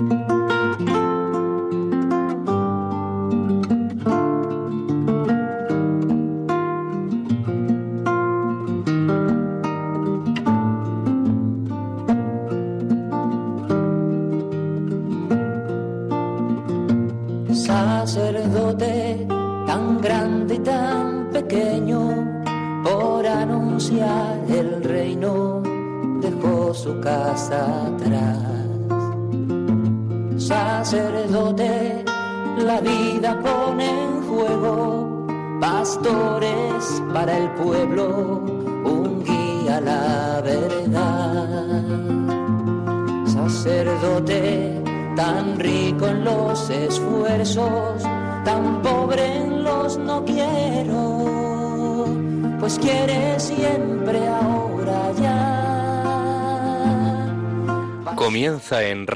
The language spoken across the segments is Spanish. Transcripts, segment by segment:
en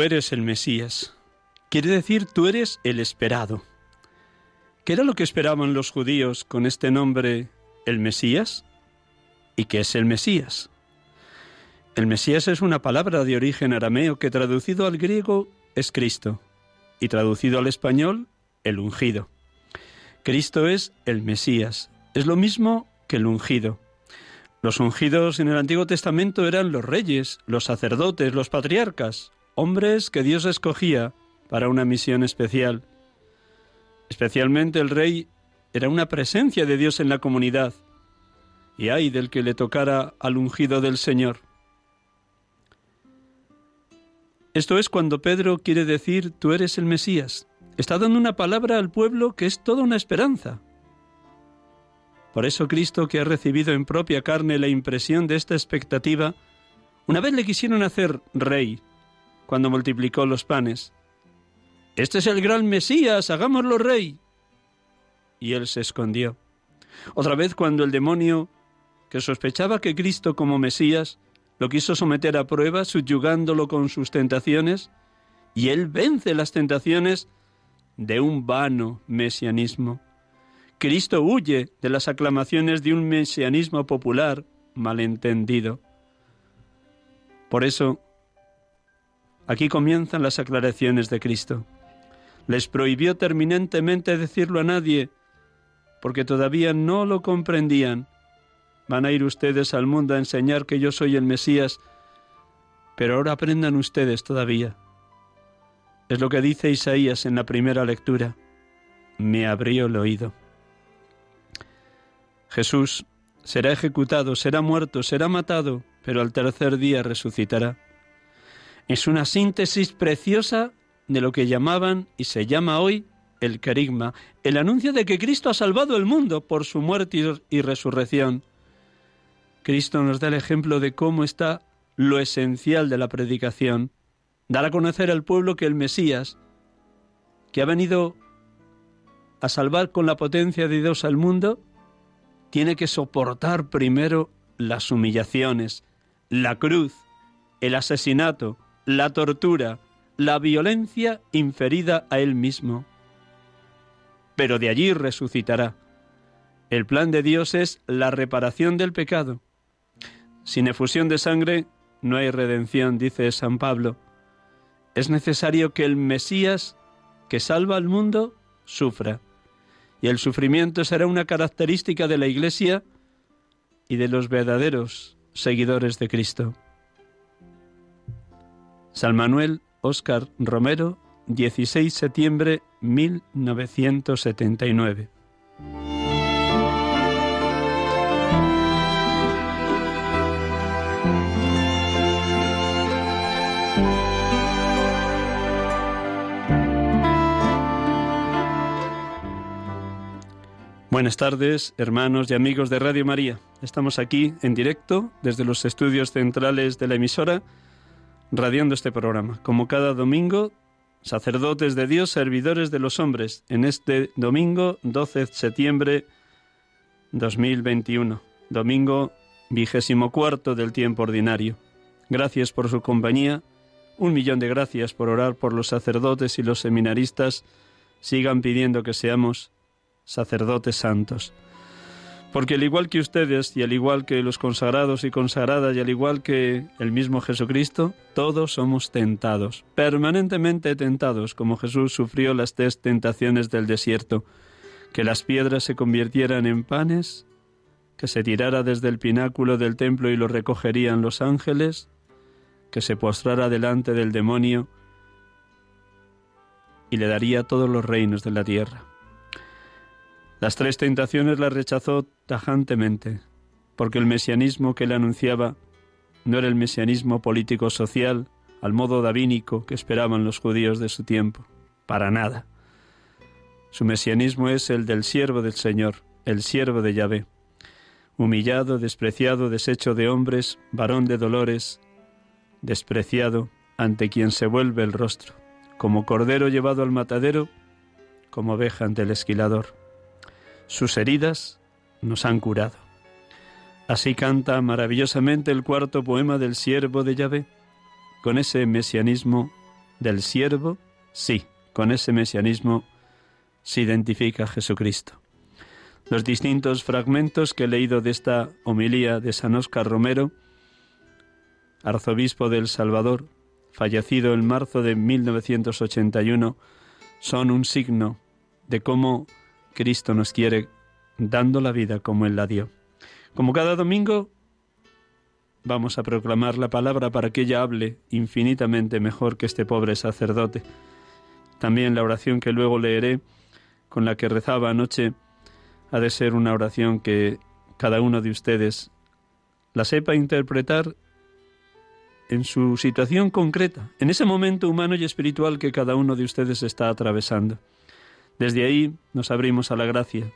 Tú eres el Mesías. Quiere decir, tú eres el esperado. ¿Qué era lo que esperaban los judíos con este nombre, el Mesías? ¿Y qué es el Mesías? El Mesías es una palabra de origen arameo que traducido al griego es Cristo y traducido al español, el ungido. Cristo es el Mesías. Es lo mismo que el ungido. Los ungidos en el Antiguo Testamento eran los reyes, los sacerdotes, los patriarcas hombres que Dios escogía para una misión especial. Especialmente el rey era una presencia de Dios en la comunidad, y ay del que le tocara al ungido del Señor. Esto es cuando Pedro quiere decir tú eres el Mesías. Está dando una palabra al pueblo que es toda una esperanza. Por eso Cristo, que ha recibido en propia carne la impresión de esta expectativa, una vez le quisieron hacer rey, cuando multiplicó los panes. Este es el gran Mesías, hagámoslo rey. Y él se escondió. Otra vez cuando el demonio, que sospechaba que Cristo como Mesías, lo quiso someter a prueba, subyugándolo con sus tentaciones, y él vence las tentaciones de un vano mesianismo. Cristo huye de las aclamaciones de un mesianismo popular malentendido. Por eso, Aquí comienzan las aclaraciones de Cristo. Les prohibió terminantemente decirlo a nadie, porque todavía no lo comprendían. Van a ir ustedes al mundo a enseñar que yo soy el Mesías, pero ahora aprendan ustedes todavía. Es lo que dice Isaías en la primera lectura. Me abrió el oído. Jesús será ejecutado, será muerto, será matado, pero al tercer día resucitará. Es una síntesis preciosa de lo que llamaban y se llama hoy el carigma, el anuncio de que Cristo ha salvado el mundo por su muerte y resurrección. Cristo nos da el ejemplo de cómo está lo esencial de la predicación, dar a conocer al pueblo que el Mesías, que ha venido a salvar con la potencia de Dios al mundo, tiene que soportar primero las humillaciones, la cruz, el asesinato, la tortura, la violencia inferida a él mismo. Pero de allí resucitará. El plan de Dios es la reparación del pecado. Sin efusión de sangre no hay redención, dice San Pablo. Es necesario que el Mesías, que salva al mundo, sufra. Y el sufrimiento será una característica de la Iglesia y de los verdaderos seguidores de Cristo. San Manuel Óscar Romero, 16 septiembre 1979. Buenas tardes, hermanos y amigos de Radio María. Estamos aquí en directo desde los estudios centrales de la emisora, radiando este programa. Como cada domingo, sacerdotes de Dios, servidores de los hombres, en este domingo 12 de septiembre 2021, domingo vigésimo cuarto del tiempo ordinario. Gracias por su compañía, un millón de gracias por orar por los sacerdotes y los seminaristas. Sigan pidiendo que seamos sacerdotes santos. Porque al igual que ustedes y al igual que los consagrados y consagradas y al igual que el mismo Jesucristo, todos somos tentados, permanentemente tentados, como Jesús sufrió las tres tentaciones del desierto, que las piedras se convirtieran en panes, que se tirara desde el pináculo del templo y lo recogerían los ángeles, que se postrara delante del demonio y le daría todos los reinos de la tierra. Las tres tentaciones las rechazó tajantemente, porque el mesianismo que él anunciaba no era el mesianismo político-social al modo davínico que esperaban los judíos de su tiempo, para nada. Su mesianismo es el del siervo del Señor, el siervo de Yahvé, humillado, despreciado, deshecho de hombres, varón de dolores, despreciado, ante quien se vuelve el rostro, como cordero llevado al matadero, como oveja ante el esquilador. Sus heridas nos han curado. Así canta maravillosamente el cuarto poema del siervo de Yahvé. Con ese mesianismo del siervo, sí, con ese mesianismo se identifica Jesucristo. Los distintos fragmentos que he leído de esta homilía de San Óscar Romero, arzobispo del Salvador, fallecido en marzo de 1981, son un signo de cómo Cristo nos quiere dando la vida como Él la dio. Como cada domingo, vamos a proclamar la palabra para que ella hable infinitamente mejor que este pobre sacerdote. También la oración que luego leeré, con la que rezaba anoche, ha de ser una oración que cada uno de ustedes la sepa interpretar en su situación concreta, en ese momento humano y espiritual que cada uno de ustedes está atravesando. Desde ahí nos abrimos a la gracia,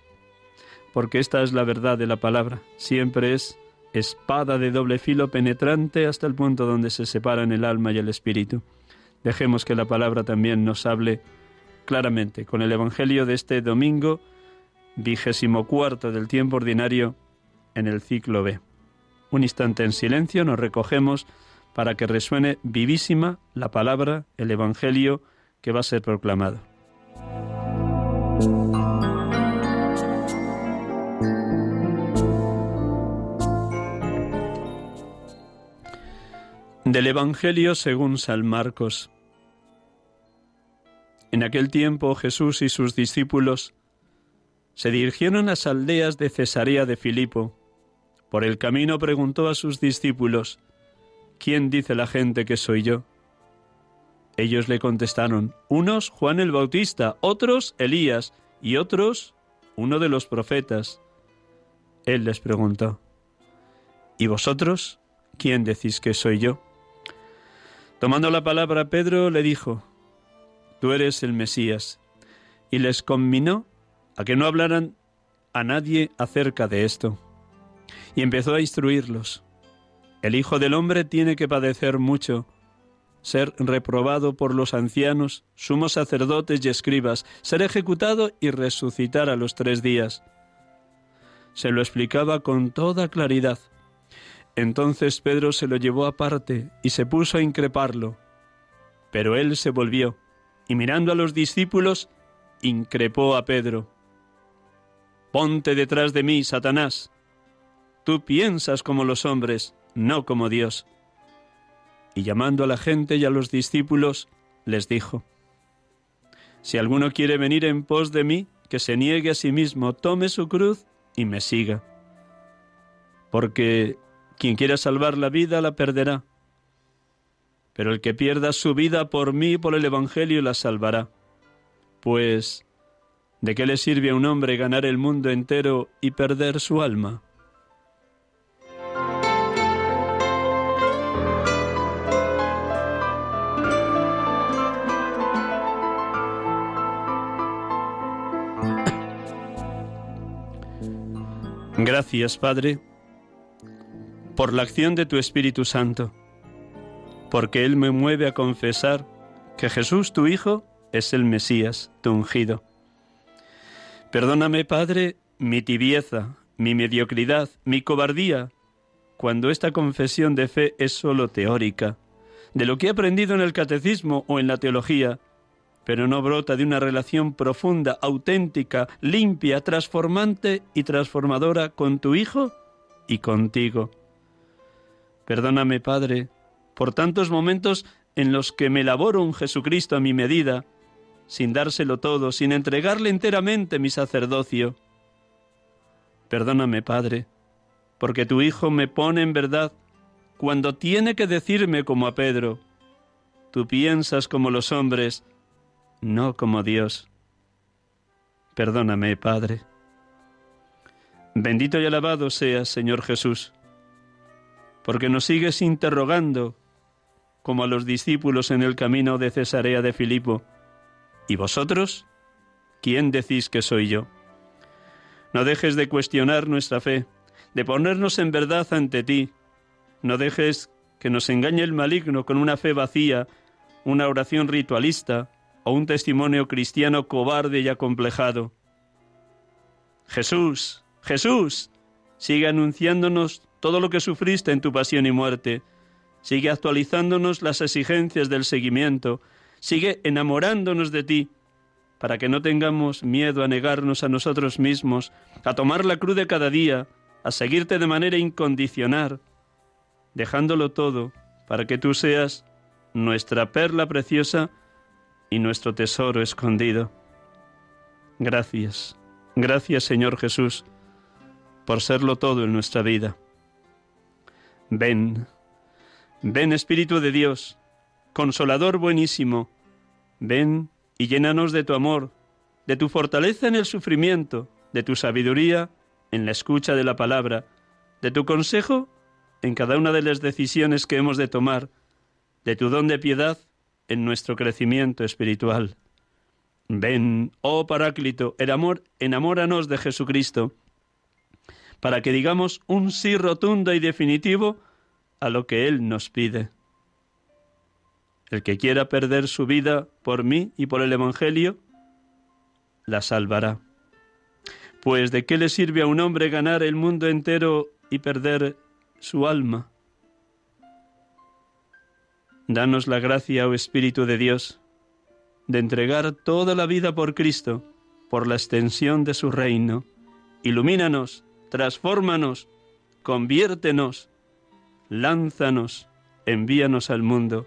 porque esta es la verdad de la palabra, siempre es espada de doble filo penetrante hasta el punto donde se separan el alma y el espíritu. Dejemos que la palabra también nos hable claramente con el Evangelio de este domingo, vigésimo cuarto del tiempo ordinario en el ciclo B. Un instante en silencio nos recogemos para que resuene vivísima la palabra, el Evangelio que va a ser proclamado. Del Evangelio según San Marcos. En aquel tiempo Jesús y sus discípulos se dirigieron a las aldeas de Cesarea de Filipo. Por el camino preguntó a sus discípulos, ¿quién dice la gente que soy yo? Ellos le contestaron, unos Juan el Bautista, otros Elías y otros uno de los profetas. Él les preguntó, ¿y vosotros quién decís que soy yo? Tomando la palabra Pedro le dijo, Tú eres el Mesías, y les conminó a que no hablaran a nadie acerca de esto. Y empezó a instruirlos. El Hijo del Hombre tiene que padecer mucho ser reprobado por los ancianos, sumos sacerdotes y escribas, ser ejecutado y resucitar a los tres días. Se lo explicaba con toda claridad. Entonces Pedro se lo llevó aparte y se puso a increparlo. Pero él se volvió y mirando a los discípulos, increpó a Pedro. Ponte detrás de mí, Satanás. Tú piensas como los hombres, no como Dios. Y llamando a la gente y a los discípulos, les dijo, Si alguno quiere venir en pos de mí, que se niegue a sí mismo, tome su cruz y me siga. Porque quien quiera salvar la vida la perderá, pero el que pierda su vida por mí, por el Evangelio, la salvará. Pues, ¿de qué le sirve a un hombre ganar el mundo entero y perder su alma? Gracias, Padre, por la acción de tu Espíritu Santo, porque Él me mueve a confesar que Jesús, tu Hijo, es el Mesías, tu ungido. Perdóname, Padre, mi tibieza, mi mediocridad, mi cobardía, cuando esta confesión de fe es sólo teórica, de lo que he aprendido en el catecismo o en la teología, pero no brota de una relación profunda, auténtica, limpia, transformante y transformadora con tu Hijo y contigo. Perdóname, Padre, por tantos momentos en los que me laboro un Jesucristo a mi medida, sin dárselo todo, sin entregarle enteramente mi sacerdocio. Perdóname, Padre, porque tu Hijo me pone en verdad cuando tiene que decirme como a Pedro, tú piensas como los hombres, no como Dios. Perdóname, Padre. Bendito y alabado seas, Señor Jesús, porque nos sigues interrogando, como a los discípulos en el camino de Cesarea de Filipo. ¿Y vosotros? ¿Quién decís que soy yo? No dejes de cuestionar nuestra fe, de ponernos en verdad ante ti. No dejes que nos engañe el maligno con una fe vacía, una oración ritualista, o un testimonio cristiano cobarde y acomplejado. Jesús, Jesús, sigue anunciándonos todo lo que sufriste en tu pasión y muerte, sigue actualizándonos las exigencias del seguimiento, sigue enamorándonos de ti, para que no tengamos miedo a negarnos a nosotros mismos, a tomar la cruz de cada día, a seguirte de manera incondicional, dejándolo todo para que tú seas nuestra perla preciosa y nuestro tesoro escondido. Gracias, gracias Señor Jesús, por serlo todo en nuestra vida. Ven, ven Espíritu de Dios, consolador buenísimo, ven y llénanos de tu amor, de tu fortaleza en el sufrimiento, de tu sabiduría en la escucha de la palabra, de tu consejo en cada una de las decisiones que hemos de tomar, de tu don de piedad en nuestro crecimiento espiritual. Ven, oh Paráclito, el amor, enamóranos de Jesucristo, para que digamos un sí rotundo y definitivo a lo que Él nos pide. El que quiera perder su vida por mí y por el Evangelio, la salvará. Pues ¿de qué le sirve a un hombre ganar el mundo entero y perder su alma? Danos la gracia, oh Espíritu de Dios, de entregar toda la vida por Cristo, por la extensión de su reino. Ilumínanos, transfórmanos, conviértenos, lánzanos, envíanos al mundo,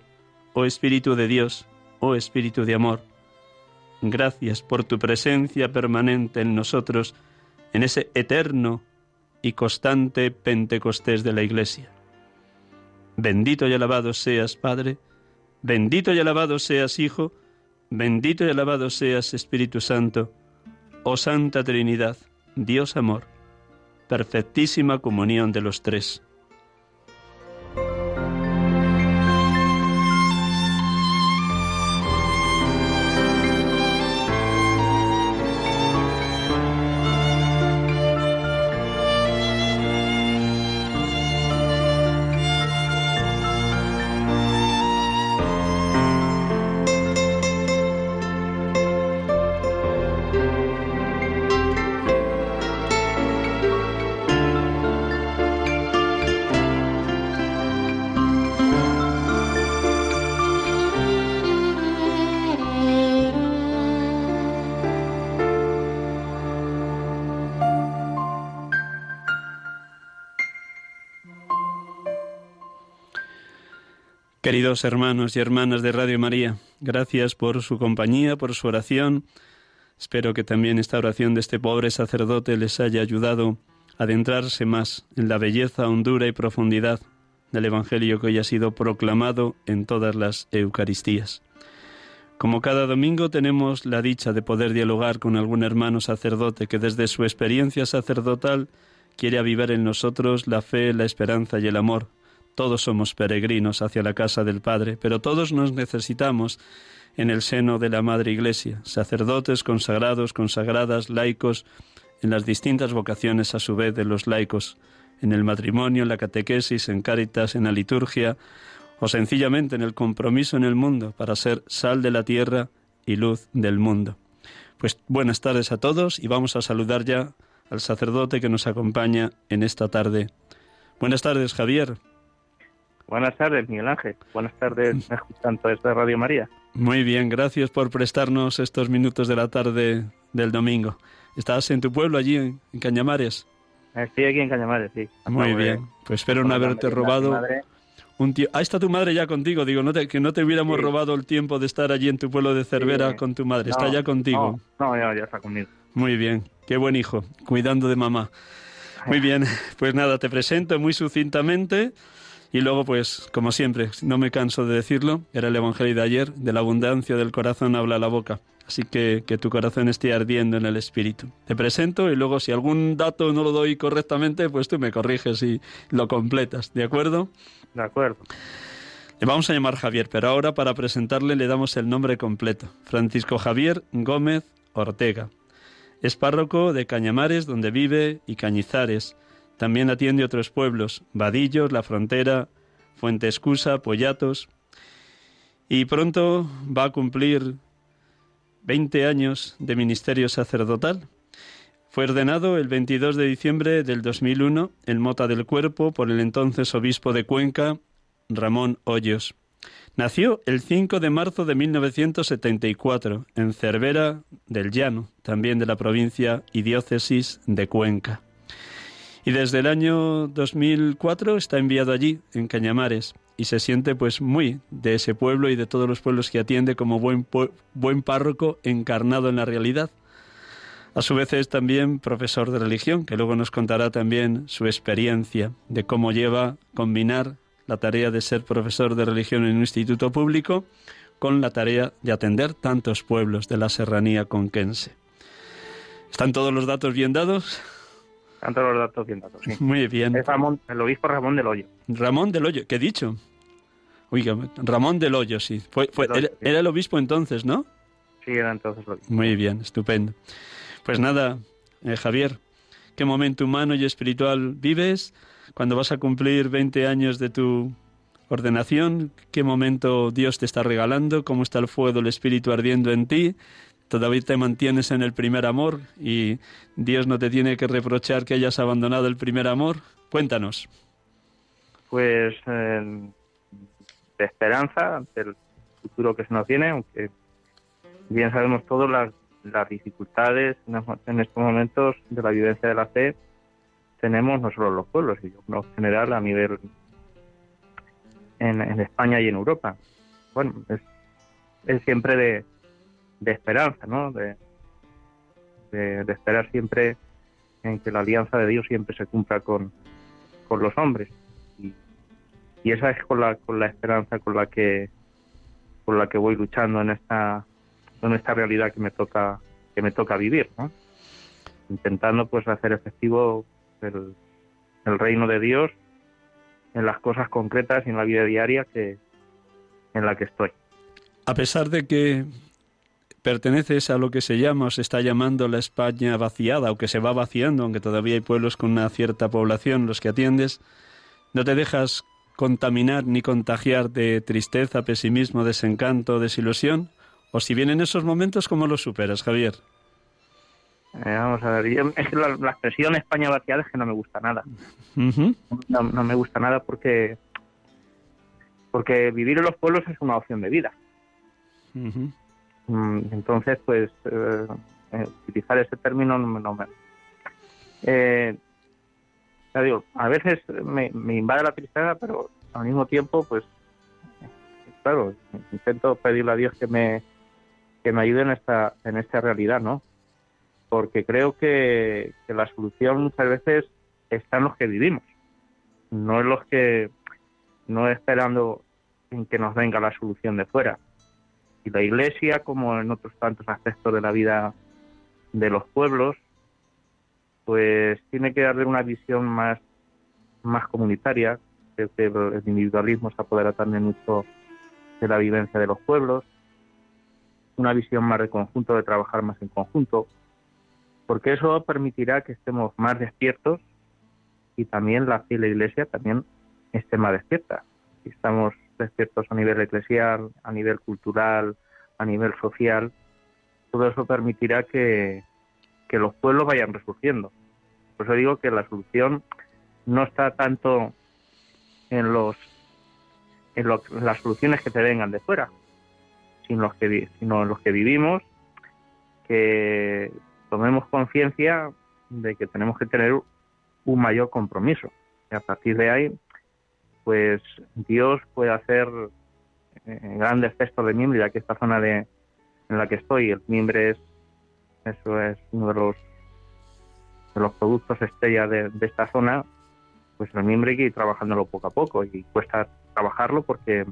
oh Espíritu de Dios, oh Espíritu de amor. Gracias por tu presencia permanente en nosotros, en ese eterno y constante Pentecostés de la Iglesia. Bendito y alabado seas, Padre, bendito y alabado seas, Hijo, bendito y alabado seas, Espíritu Santo, oh Santa Trinidad, Dios amor, perfectísima comunión de los tres. Queridos hermanos y hermanas de Radio María, gracias por su compañía, por su oración. Espero que también esta oración de este pobre sacerdote les haya ayudado a adentrarse más en la belleza, hondura y profundidad del Evangelio que hoy ha sido proclamado en todas las Eucaristías. Como cada domingo tenemos la dicha de poder dialogar con algún hermano sacerdote que desde su experiencia sacerdotal quiere avivar en nosotros la fe, la esperanza y el amor. Todos somos peregrinos hacia la casa del Padre, pero todos nos necesitamos en el seno de la Madre Iglesia, sacerdotes, consagrados, consagradas, laicos, en las distintas vocaciones a su vez de los laicos, en el matrimonio, en la catequesis, en cáritas, en la liturgia, o sencillamente en el compromiso en el mundo para ser sal de la tierra y luz del mundo. Pues buenas tardes a todos y vamos a saludar ya al sacerdote que nos acompaña en esta tarde. Buenas tardes, Javier. Buenas tardes, Miguel Ángel. Buenas tardes, tanto desde Radio María. Muy bien, gracias por prestarnos estos minutos de la tarde del domingo. ¿Estás en tu pueblo allí, en Cañamares? Estoy aquí en Cañamares, sí. Muy bien, pues espero no haberte robado un tío. Ahí está tu madre ya contigo. Digo, no te, que no te hubiéramos robado el tiempo de estar allí en tu pueblo de Cervera con tu madre. está ya contigo. No, ya, ya está conmigo. Muy bien. Qué buen hijo. Cuidando de mamá. Muy bien. Pues nada, te presento muy sucintamente. Y luego, pues, como siempre, no me canso de decirlo, era el Evangelio de ayer, de la abundancia del corazón habla la boca. Así que que tu corazón esté ardiendo en el Espíritu. Te presento y luego si algún dato no lo doy correctamente, pues tú me corriges y lo completas, ¿de acuerdo? De acuerdo. Le vamos a llamar Javier, pero ahora para presentarle le damos el nombre completo. Francisco Javier Gómez Ortega. Es párroco de Cañamares, donde vive, y Cañizares. También atiende otros pueblos, Vadillos, La Frontera, Fuente Escusa, Pollatos. Y pronto va a cumplir 20 años de ministerio sacerdotal. Fue ordenado el 22 de diciembre del 2001 en Mota del Cuerpo por el entonces obispo de Cuenca, Ramón Hoyos. Nació el 5 de marzo de 1974 en Cervera del Llano, también de la provincia y diócesis de Cuenca. Y desde el año 2004 está enviado allí, en Cañamares, y se siente pues muy de ese pueblo y de todos los pueblos que atiende como buen, buen párroco encarnado en la realidad. A su vez es también profesor de religión, que luego nos contará también su experiencia de cómo lleva combinar la tarea de ser profesor de religión en un instituto público con la tarea de atender tantos pueblos de la serranía conquense. ¿Están todos los datos bien dados? Todos los datos bien dados, sí. Muy bien. Es el obispo Ramón del Hoyo. Ramón del Hoyo, ¿qué he dicho? Ramón del Hoyo, sí. Fue, era, el obispo entonces, ¿no? Sí, era entonces el obispo. Muy bien, estupendo. Pues nada, eh, Javier, ¿qué momento humano y espiritual vives cuando vas a cumplir 20 años de tu ordenación? ¿Qué momento Dios te está regalando? ¿Cómo está el fuego del Espíritu ardiendo en ti? ¿Todavía te mantienes en el primer amor y Dios no te tiene que reprochar que hayas abandonado el primer amor? Cuéntanos. Pues eh, de esperanza ante el futuro que se nos viene, aunque bien sabemos todos las las dificultades en estos momentos de la vivencia de la fe tenemos no solo los pueblos, sino en general a nivel en, España y en Europa. Bueno, es, es siempre de, de esperanza, ¿no? De, de, esperar siempre en que la alianza de Dios siempre se cumpla con, con los hombres. Y, y esa es con la, con la esperanza con la que con la que voy luchando en esta en esta realidad que me toca que me toca vivir, ¿no? intentando pues hacer efectivo el, reino de Dios en las cosas concretas y en la vida diaria que en la que estoy. A pesar de que perteneces a lo que se llama o se está llamando la España vaciada o que se va vaciando, aunque todavía hay pueblos con una cierta población los que atiendes, no te dejas contaminar ni contagiar de tristeza, pesimismo, desencanto, desilusión, o si vienen esos momentos, ¿cómo los superas, Javier? Eh, vamos a ver, es que la, expresión España vaciada es que no me gusta nada. no, me gusta nada porque porque vivir en los pueblos es una opción de vida. Mm, entonces, pues, eh, eh, utilizar ese término no, me... digo, a veces me, me invade la tristeza, pero al mismo tiempo, pues, claro, intento pedirle a Dios que me, que me ayude en esta, en esta realidad, ¿no? Porque creo que, que la solución muchas veces está en los que vivimos, no en los que, no esperando en que nos venga la solución de fuera. Y la Iglesia, como en otros tantos aspectos de la vida de los pueblos, pues tiene que haber una visión más, más comunitaria. Creo que el individualismo se apodera también mucho de la vivencia de los pueblos, una visión más de conjunto, de trabajar más en conjunto, porque eso permitirá que estemos más despiertos y también la fe Iglesia también esté más despierta. Si estamos despiertos a nivel eclesial, a nivel cultural, a nivel social, todo eso permitirá que, que los pueblos vayan resurgiendo. Por eso digo que la solución no está tanto en los en, las soluciones que te vengan de fuera, sino en los que vivimos, que tomemos conciencia de que tenemos que tener un mayor compromiso. Y a partir de ahí, pues Dios puede hacer eh, grandes gestos de miembro, ya que esta zona de, en la que estoy, el mimbre es, eso es uno de los, de los productos estrella de, esta zona, pues el mimbre hay que ir trabajándolo poco a poco y cuesta trabajarlo porque,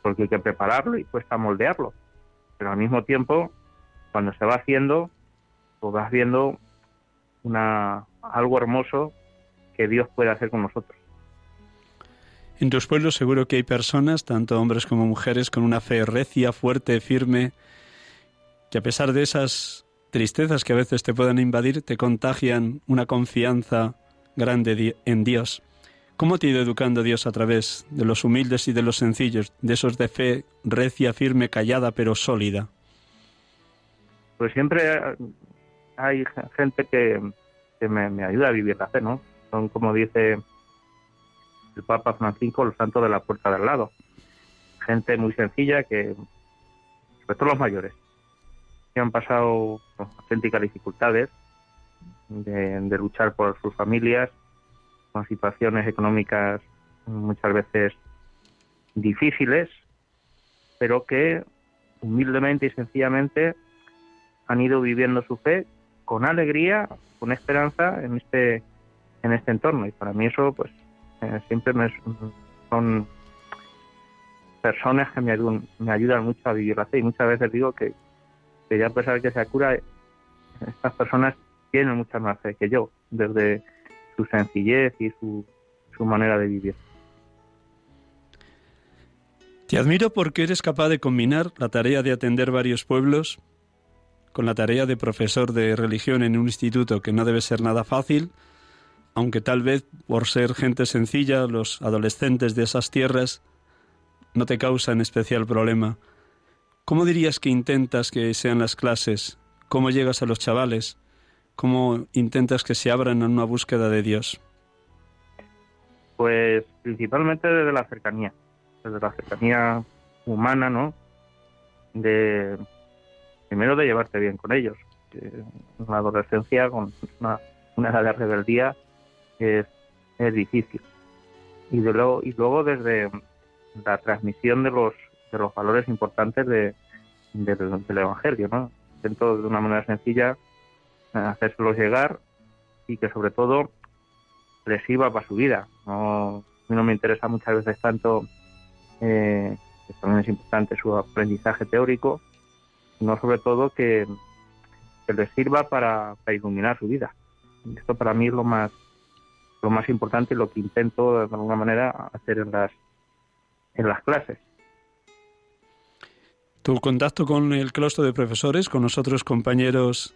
porque hay que prepararlo y cuesta moldearlo. Pero al mismo tiempo, cuando se va haciendo, pues vas viendo una, algo hermoso que Dios puede hacer con nosotros. En tus pueblos seguro que hay personas, tanto hombres como mujeres, con una fe recia, fuerte, firme, que a pesar de esas tristezas que a veces te puedan invadir, te contagian una confianza grande en Dios. ¿Cómo te ha ido educando Dios a través de los humildes y de los sencillos, de esos de fe recia, firme, callada, pero sólida? Pues siempre hay gente que, me, ayuda a vivir la fe, ¿no? Son, como dice el Papa Francisco, los santos de la puerta del lado. Gente muy sencilla que, sobre todo los mayores, que han pasado auténticas dificultades de, luchar por sus familias, con situaciones económicas muchas veces difíciles, pero que humildemente y sencillamente han ido viviendo su fe con alegría, con esperanza en este en este entorno y para mí eso pues eh, siempre me, son personas que me ayudan, me ayudan mucho a vivir la fe y muchas veces digo que que ya a pesar de que se cura, estas personas tienen mucha más fe que yo, desde su sencillez y su, su manera de vivir. Te admiro porque eres capaz de combinar la tarea de atender varios pueblos con la tarea de profesor de religión en un instituto que no debe ser nada fácil, aunque tal vez por ser gente sencilla, los adolescentes de esas tierras no te causan especial problema. ¿Cómo dirías que intentas que sean las clases? ¿Cómo llegas a los chavales? ¿Cómo intentas que se abran en una búsqueda de Dios? Pues principalmente desde la cercanía, desde la cercanía humana, ¿no? De primero de llevarte bien con ellos. Una adolescencia con una, edad de rebeldía es, es difícil. Y, de luego, y luego desde la transmisión de los de los valores importantes de, del Evangelio, ¿no? Intento de una manera sencilla eh, hacérselos llegar y que sobre todo les sirva para su vida. No, a mí no me interesa muchas veces tanto, eh, también es importante su aprendizaje teórico, sino sobre todo que, que les sirva para, para iluminar su vida. Esto para mí es lo más lo más importante y lo que intento de alguna manera hacer en las en las clases tu contacto con el claustro de profesores, con los otros compañeros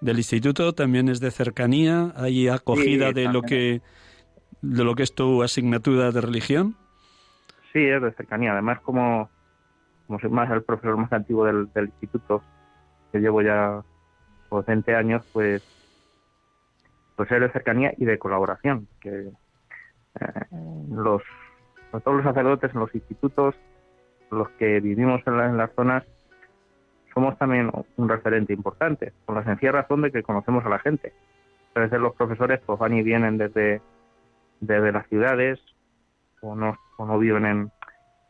del instituto, también es de cercanía, hay acogida de lo que de lo que es tu asignatura de religión. Sí, es de cercanía. Además, como, como soy más el profesor más antiguo del, instituto, que llevo ya 20 años, pues pues es de cercanía y de colaboración. Que eh, los todos los sacerdotes en los institutos los que vivimos en, las zonas somos también un referente importante, por la sencilla razón de que conocemos a la gente. Veces los profesores pues van y vienen desde, desde las ciudades o no, o no viven en,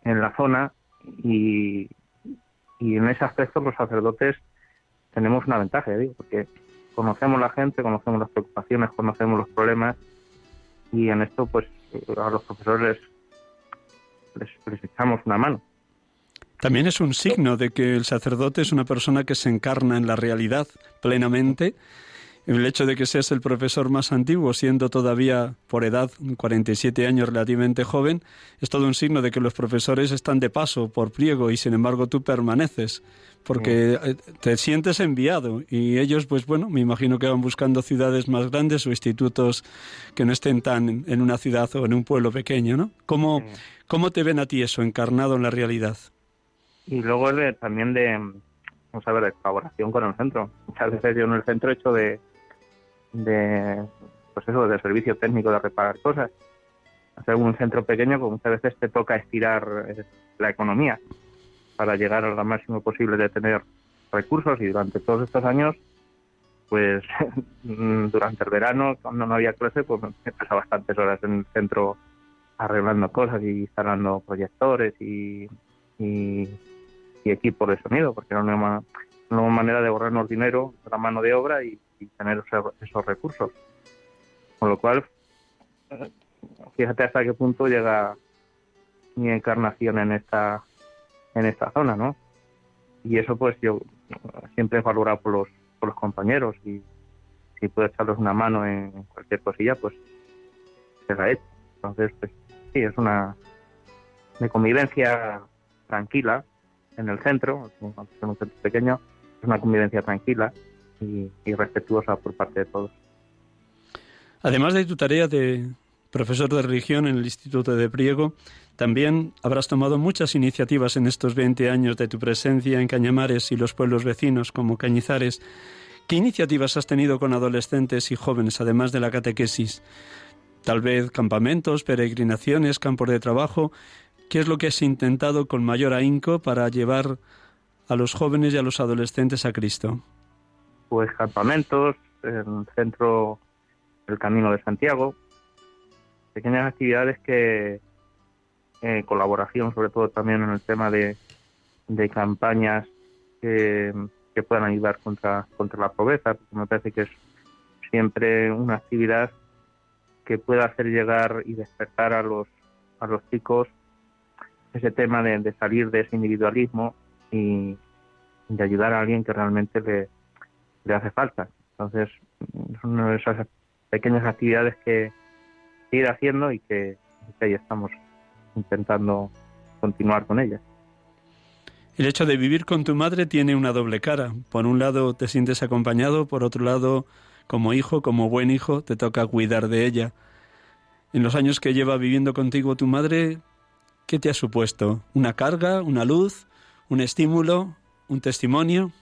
en la zona y, y en ese aspecto los sacerdotes tenemos una ventaja, digo, porque conocemos la gente, conocemos las preocupaciones, conocemos los problemas y en esto pues a los profesores les, les echamos una mano. También es un signo de que el sacerdote es una persona que se encarna en la realidad plenamente el hecho de que seas el profesor más antiguo, siendo todavía por edad 47 años relativamente joven, es todo un signo de que los profesores están de paso por pliego y sin embargo tú permaneces, porque eh, te sientes enviado y ellos, pues bueno, me imagino que van buscando ciudades más grandes o institutos que no estén tan en una ciudad o en un pueblo pequeño, ¿no? ¿Cómo, cómo te ven a ti eso encarnado en la realidad? Y luego también de, vamos a ver, de colaboración con el centro. Muchas veces yo en el centro he hecho de de pues eso de servicio técnico de reparar cosas. Hacer un centro pequeño pues muchas veces te toca estirar eh, la economía para llegar a lo máximo posible de tener recursos. Y durante todos estos años pues durante el verano cuando no había clase pues he pasado bastantes horas en el centro arreglando cosas y instalando proyectores y, y, equipos de sonido porque era una, una manera de ahorrarnos dinero la mano de obra y y tener esos, recursos. Con lo cual, fíjate hasta qué punto llega mi encarnación en esta en esta zona, ¿no? Y eso pues yo siempre he valorado por los, por los compañeros y si puedo echarles una mano en cualquier cosilla, pues se la he hecho. Entonces, pues sí, es una de convivencia tranquila en el centro, en un centro pequeño, es una convivencia tranquila y, respetuosa por parte de todos. Además de tu tarea de profesor de religión en el Instituto de Priego, también habrás tomado muchas iniciativas en estos 20 años de tu presencia en Cañamares y los pueblos vecinos como Cañizares. ¿Qué iniciativas has tenido con adolescentes y jóvenes, además de la catequesis? Tal vez campamentos, peregrinaciones, campos de trabajo. ¿Qué es lo que has intentado con mayor ahínco para llevar a los jóvenes y a los adolescentes a Cristo? Pues campamentos, en el centro del Camino de Santiago, pequeñas actividades que en colaboración sobre todo también en el tema de, de campañas que, que, puedan ayudar contra, contra la pobreza, porque me parece que es siempre una actividad que pueda hacer llegar y despertar a los, a los chicos ese tema de, de salir de ese individualismo y de ayudar a alguien que realmente le, le hace falta. Entonces, es una de esas pequeñas actividades que ir haciendo y que, ahí estamos intentando continuar con ellas. El hecho de vivir con tu madre tiene una doble cara. Por un lado te sientes acompañado, por otro lado, como hijo, como buen hijo, te toca cuidar de ella. En los años que lleva viviendo contigo tu madre, ¿qué te ha supuesto? ¿Una carga, una luz, un estímulo, un testimonio?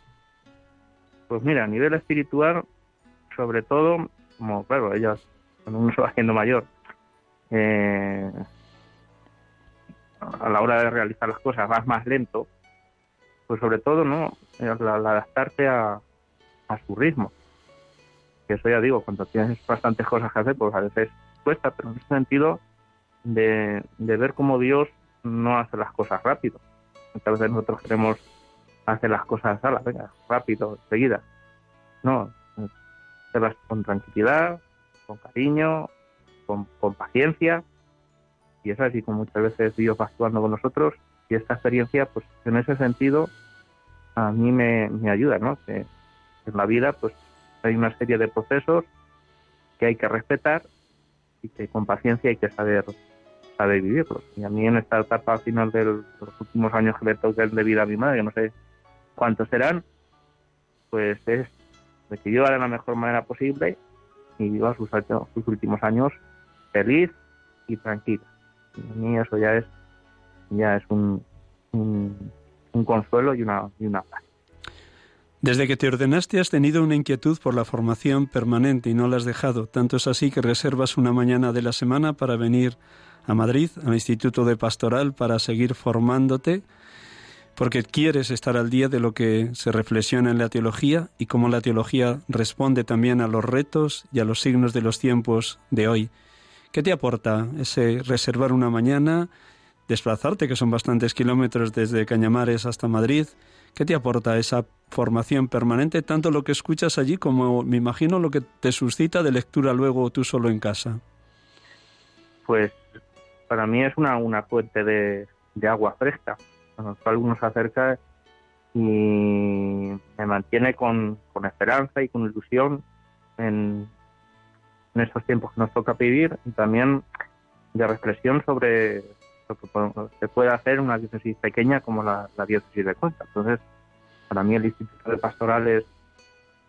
Pues mira, a nivel espiritual, sobre todo, como claro, ellos, cuando uno se haciendo mayor, eh, a la hora de realizar las cosas vas más lento, pues sobre todo, ¿no? El, adaptarte a, a su ritmo. Que eso ya digo, cuando tienes bastantes cosas que hacer, pues a veces cuesta, pero en ese sentido de, de ver cómo Dios no hace las cosas rápido. Muchas veces nosotros queremos hacer las cosas a la venga, rápido, seguida. No, hacerlas con tranquilidad, con cariño, con, paciencia. Y es así como muchas veces Dios va actuando con nosotros. Y esta experiencia, pues en ese sentido, a mí me, ayuda, ¿no? Que en la vida, pues hay una serie de procesos que hay que respetar y que con paciencia hay que saber saber vivirlos. Y a mí en esta etapa final de los últimos años que le toca de vida a mi madre, no sé cuántos serán, pues es de que yo de la mejor manera posible y viva sus, últimos años feliz y tranquila. Y mí eso ya es ya es un, un, consuelo y una, y una paz. Desde que te ordenaste has tenido una inquietud por la formación permanente y no la has dejado. Tanto es así que reservas una mañana de la semana para venir a Madrid, al Instituto de Pastoral, para seguir formándote porque quieres estar al día de lo que se reflexiona en la teología y cómo la teología responde también a los retos y a los signos de los tiempos de hoy. ¿Qué te aporta ese reservar una mañana, desplazarte, que son bastantes kilómetros desde Cañamares hasta Madrid. ¿Qué te aporta esa formación permanente, tanto lo que escuchas allí como me imagino lo que te suscita de lectura luego tú solo en casa? Pues para mí es una, una fuente de, agua fresca, con la cual se acerca y me mantiene con, esperanza y con ilusión en, en estos tiempos que nos toca vivir y también de reflexión sobre lo que se puede hacer una diócesis pequeña como la, diócesis de Cuenca. Entonces, para mí el Instituto de Pastoral es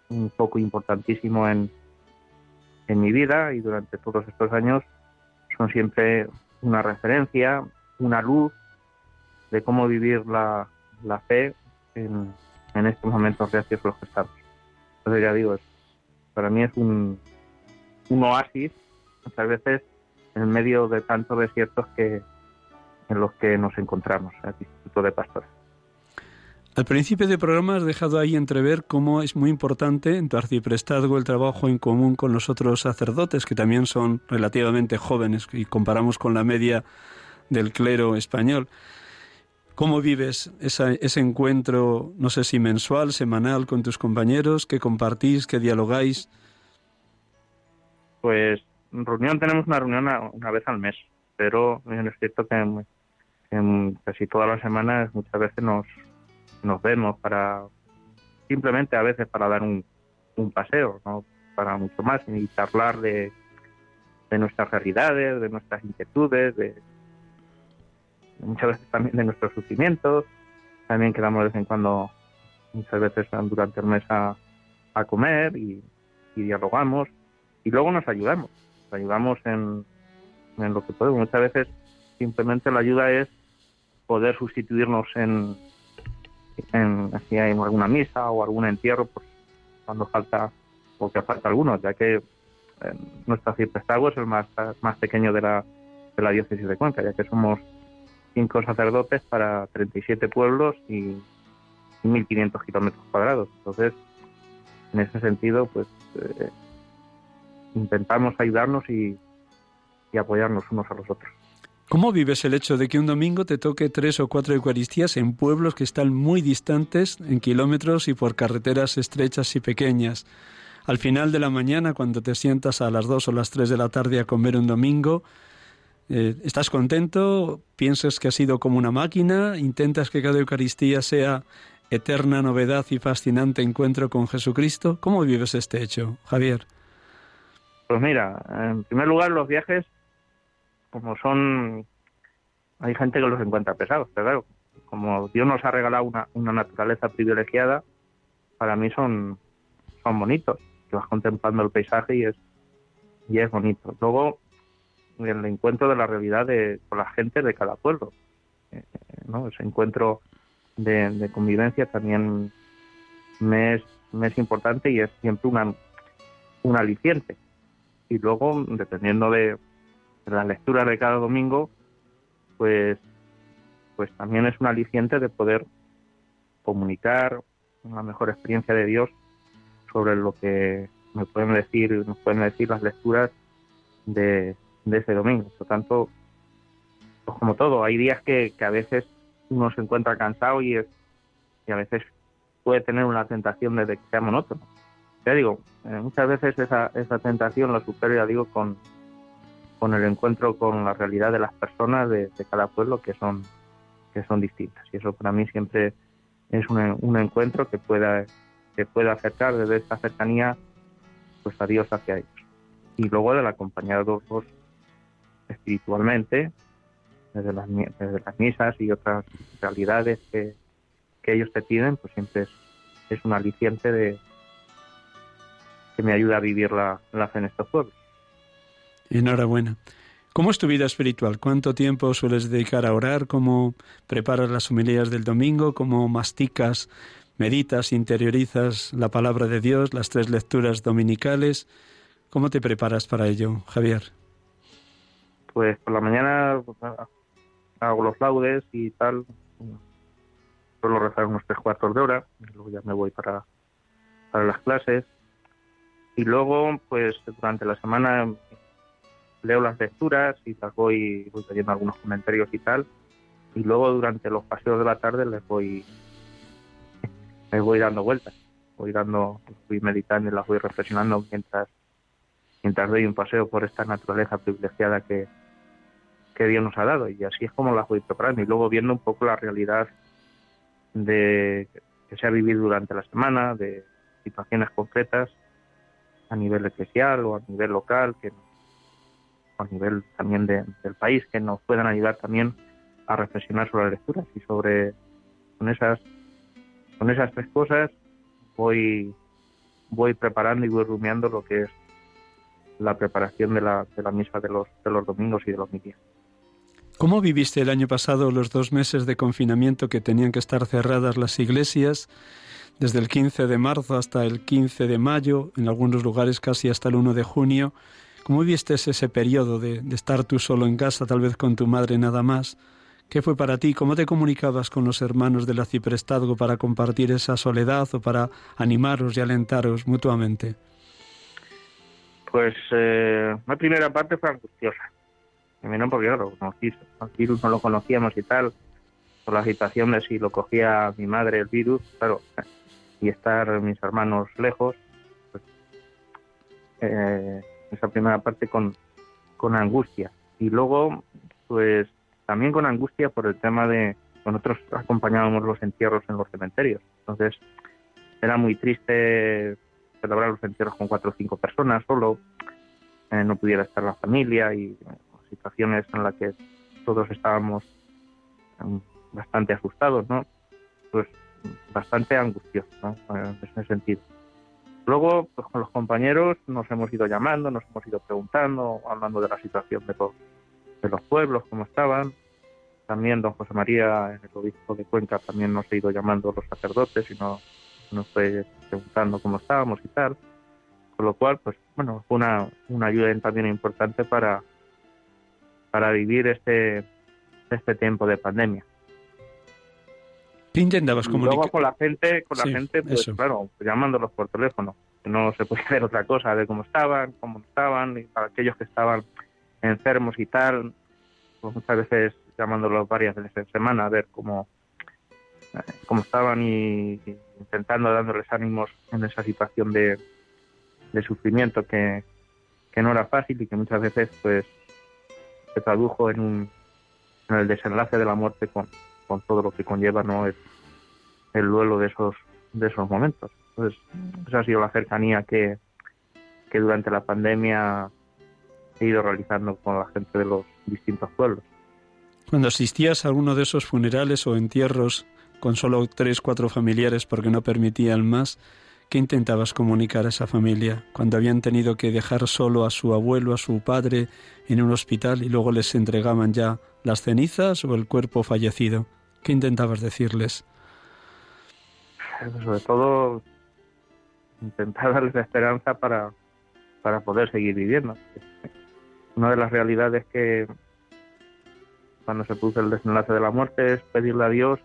un poco importantísimo en, en mi vida y durante todos estos años son siempre una referencia, una luz de cómo vivir la, la fe en, en, estos momentos reacios los que estamos. Entonces ya digo, para mí es un, un oasis muchas veces en medio de tantos desiertos que en los que nos encontramos, el Instituto de Pastores. Al principio del programa has dejado ahí entrever cómo es muy importante en tu arciprestazgo el trabajo en común con los otros sacerdotes, que también son relativamente jóvenes y comparamos con la media del clero español. ¿Cómo vives ese encuentro, no sé si mensual, semanal, con tus compañeros? ¿Qué compartís? ¿Qué dialogáis? Pues reunión tenemos una reunión una vez al mes, pero es cierto que casi todas las semanas muchas veces nos, nos vemos para simplemente a veces para dar un, un paseo, no para mucho más, y charlar de, de nuestras realidades, de nuestras inquietudes, de, muchas veces también de nuestros sufrimientos. También quedamos de vez en cuando, muchas veces durante el mes a, a comer y, y dialogamos y luego nos ayudamos ayudamos en, en lo que podemos. Muchas veces simplemente la ayuda es poder sustituirnos en, en, si hay alguna misa o algún entierro, pues cuando falta, o que falta alguno, ya que eh, nuestro arciprestazgo es el más, más pequeño de la, de la diócesis de Cuenca, ya que somos cinco sacerdotes para 37 pueblos y 1.500 kilómetros cuadrados. Entonces, en ese sentido, pues eh, intentamos ayudarnos y, apoyarnos unos a los otros. ¿Cómo vives el hecho de que un domingo te toque tres o cuatro Eucaristías en pueblos que están muy distantes, en kilómetros y por carreteras estrechas y pequeñas? Al final de la mañana, cuando te sientas a las dos o las tres de la tarde a comer un domingo, eh, ¿estás contento? ¿Piensas que ha sido como una máquina? ¿Intentas que cada Eucaristía sea eterna novedad y fascinante encuentro con Jesucristo? ¿Cómo vives este hecho, Javier? Pues mira, en primer lugar los viajes, como son, hay gente que los encuentra pesados, pero claro, como Dios nos ha regalado una, una naturaleza privilegiada, para mí son, son bonitos. Que vas contemplando el paisaje y es, y es bonito. Luego, el encuentro de la realidad de, con la gente de cada pueblo, eh, ¿no? Ese encuentro de, convivencia también me es, me es importante y es siempre una, un aliciente y luego, dependiendo de, la lectura de cada domingo, pues, pues también es un aliciente de poder comunicar una mejor experiencia de Dios sobre lo que me pueden decir, nos pueden decir las lecturas de, ese domingo. Por tanto, pues como todo, hay días que, que a veces uno se encuentra cansado y, es, y a veces puede tener una tentación de que sea monótono ya digo, eh, muchas veces esa, esa tentación la supero, ya digo, con, con el encuentro con la realidad de las personas de, cada pueblo que son, que son distintas. Y eso para mí siempre es un, un encuentro que pueda, que pueda acercar desde esta cercanía pues a Dios hacia ellos. Y luego del acompañados espiritualmente, desde las, desde las misas y otras realidades que, que ellos te piden, pues siempre es, un aliciente de, que me ayuda a vivir la, fe en estos pueblos. Enhorabuena. ¿Cómo es tu vida espiritual? ¿Cuánto tiempo sueles dedicar a orar? ¿Cómo preparas las homilías del domingo? ¿Cómo masticas, meditas, interiorizas la palabra de Dios, las tres lecturas dominicales? ¿Cómo te preparas para ello, Javier? Pues por la mañana pues, hago los laudes y tal. Suelo rezar unos tres cuartos de hora, luego ya me voy para, para las clases y luego, pues durante la semana leo las lecturas y voy, voy leyendo algunos comentarios y tal. y luego durante los paseos de la tarde les voy les voy dando vueltas voy dando voy meditando y las voy reflexionando mientras mientras doy un paseo por esta naturaleza privilegiada que, que Dios nos ha dado. Y así es como las voy preparando y luego viendo un poco la realidad de que se ha vivido durante la semana de situaciones concretas a nivel eclesial o a nivel local que a nivel también del país que nos puedan ayudar también a reflexionar sobre las lecturas. Y sobre con esas con esas tres cosas voy voy preparando y voy rumiando lo que es la preparación de la, de la misa de los, de los domingos y de los días. ¿Cómo viviste el año pasado los dos meses de confinamiento que tenían que estar cerradas las iglesias? Desde el 15 de marzo hasta el 15 de mayo, en algunos lugares casi hasta el 1 de junio. ¿Cómo viste ese periodo de, estar tú solo en casa, tal vez con tu madre nada más? ¿Qué fue para ti? ¿Cómo te comunicabas con los hermanos de la Ciprestazgo para compartir esa soledad o para animaros y alentaros mutuamente? Pues eh, la primera parte fue angustiosa. Primero porque claro, el virus no lo conocíamos y tal, por la situación de si lo cogía mi madre el virus, claro, y estar mis hermanos lejos, pues, eh, esa primera parte con, con angustia. Y luego, pues también con angustia por el tema de nosotros acompañábamos los entierros en los cementerios. Entonces, era muy triste celebrar los entierros con cuatro o cinco personas solo, eh, no pudiera estar la familia y situaciones en las que todos estábamos em, bastante asustados, ¿no? Pues bastante angustiosos, ¿no? En ese sentido. Luego, pues con los compañeros nos hemos ido llamando, nos hemos ido preguntando, hablando de la situación de los de los pueblos, cómo estaban. También don José María, el obispo de Cuenca, también nos ha ido llamando los sacerdotes y nos, nos fue preguntando cómo estábamos y tal. Con lo cual, pues bueno, fue una, una ayuda también importante para, para vivir este, este tiempo de pandemia. ¿Qué intentabas comunicar? Luego con la gente, con la gente, pues claro, llamándolos por teléfono. No se puede hacer otra cosa, de cómo estaban, cómo estaban, y para aquellos que estaban enfermos y tal, pues muchas veces llamándolos varias veces en semana a ver cómo, eh, cómo estaban y, intentando dándoles ánimos en esa situación de, de sufrimiento que, que, no era fácil y que muchas veces pues se tradujo en, un, en el desenlace de la muerte con, con todo lo que conlleva no el, el duelo de esos de esos momentos. Entonces esa ha sido la cercanía que, que durante la pandemia he ido realizando con la gente de los distintos pueblos. Cuando asistías a alguno de esos funerales o entierros con solo tres, cuatro familiares porque no permitían más, ¿qué intentabas comunicar a esa familia cuando habían tenido que dejar solo a su abuelo, a su padre en un hospital y luego les entregaban ya las cenizas o el cuerpo fallecido? ¿Qué intentabas decirles? Sobre todo intentar darles esperanza para, para poder seguir viviendo una de las realidades que cuando se produce el desenlace de la muerte es pedirle a Dios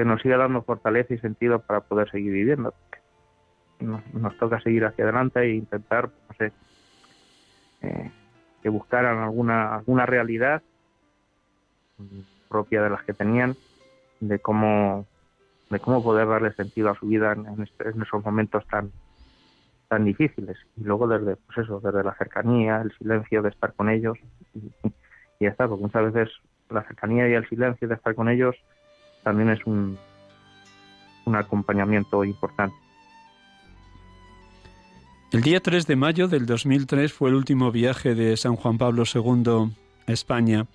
que nos siga dando fortaleza y sentido para poder seguir viviendo. Nos, toca seguir hacia adelante e intentar, no sé, eh, que buscaran alguna alguna realidad propia de las que tenían de cómo de cómo poder darle sentido a su vida en, este, en esos momentos tan tan difíciles y luego desde pues eso desde la cercanía el silencio de estar con ellos y, y ya está porque muchas veces la cercanía y el silencio de estar con ellos también es un un acompañamiento importante el día 3 de mayo del 2003 fue el último viaje de San Juan Pablo II a España.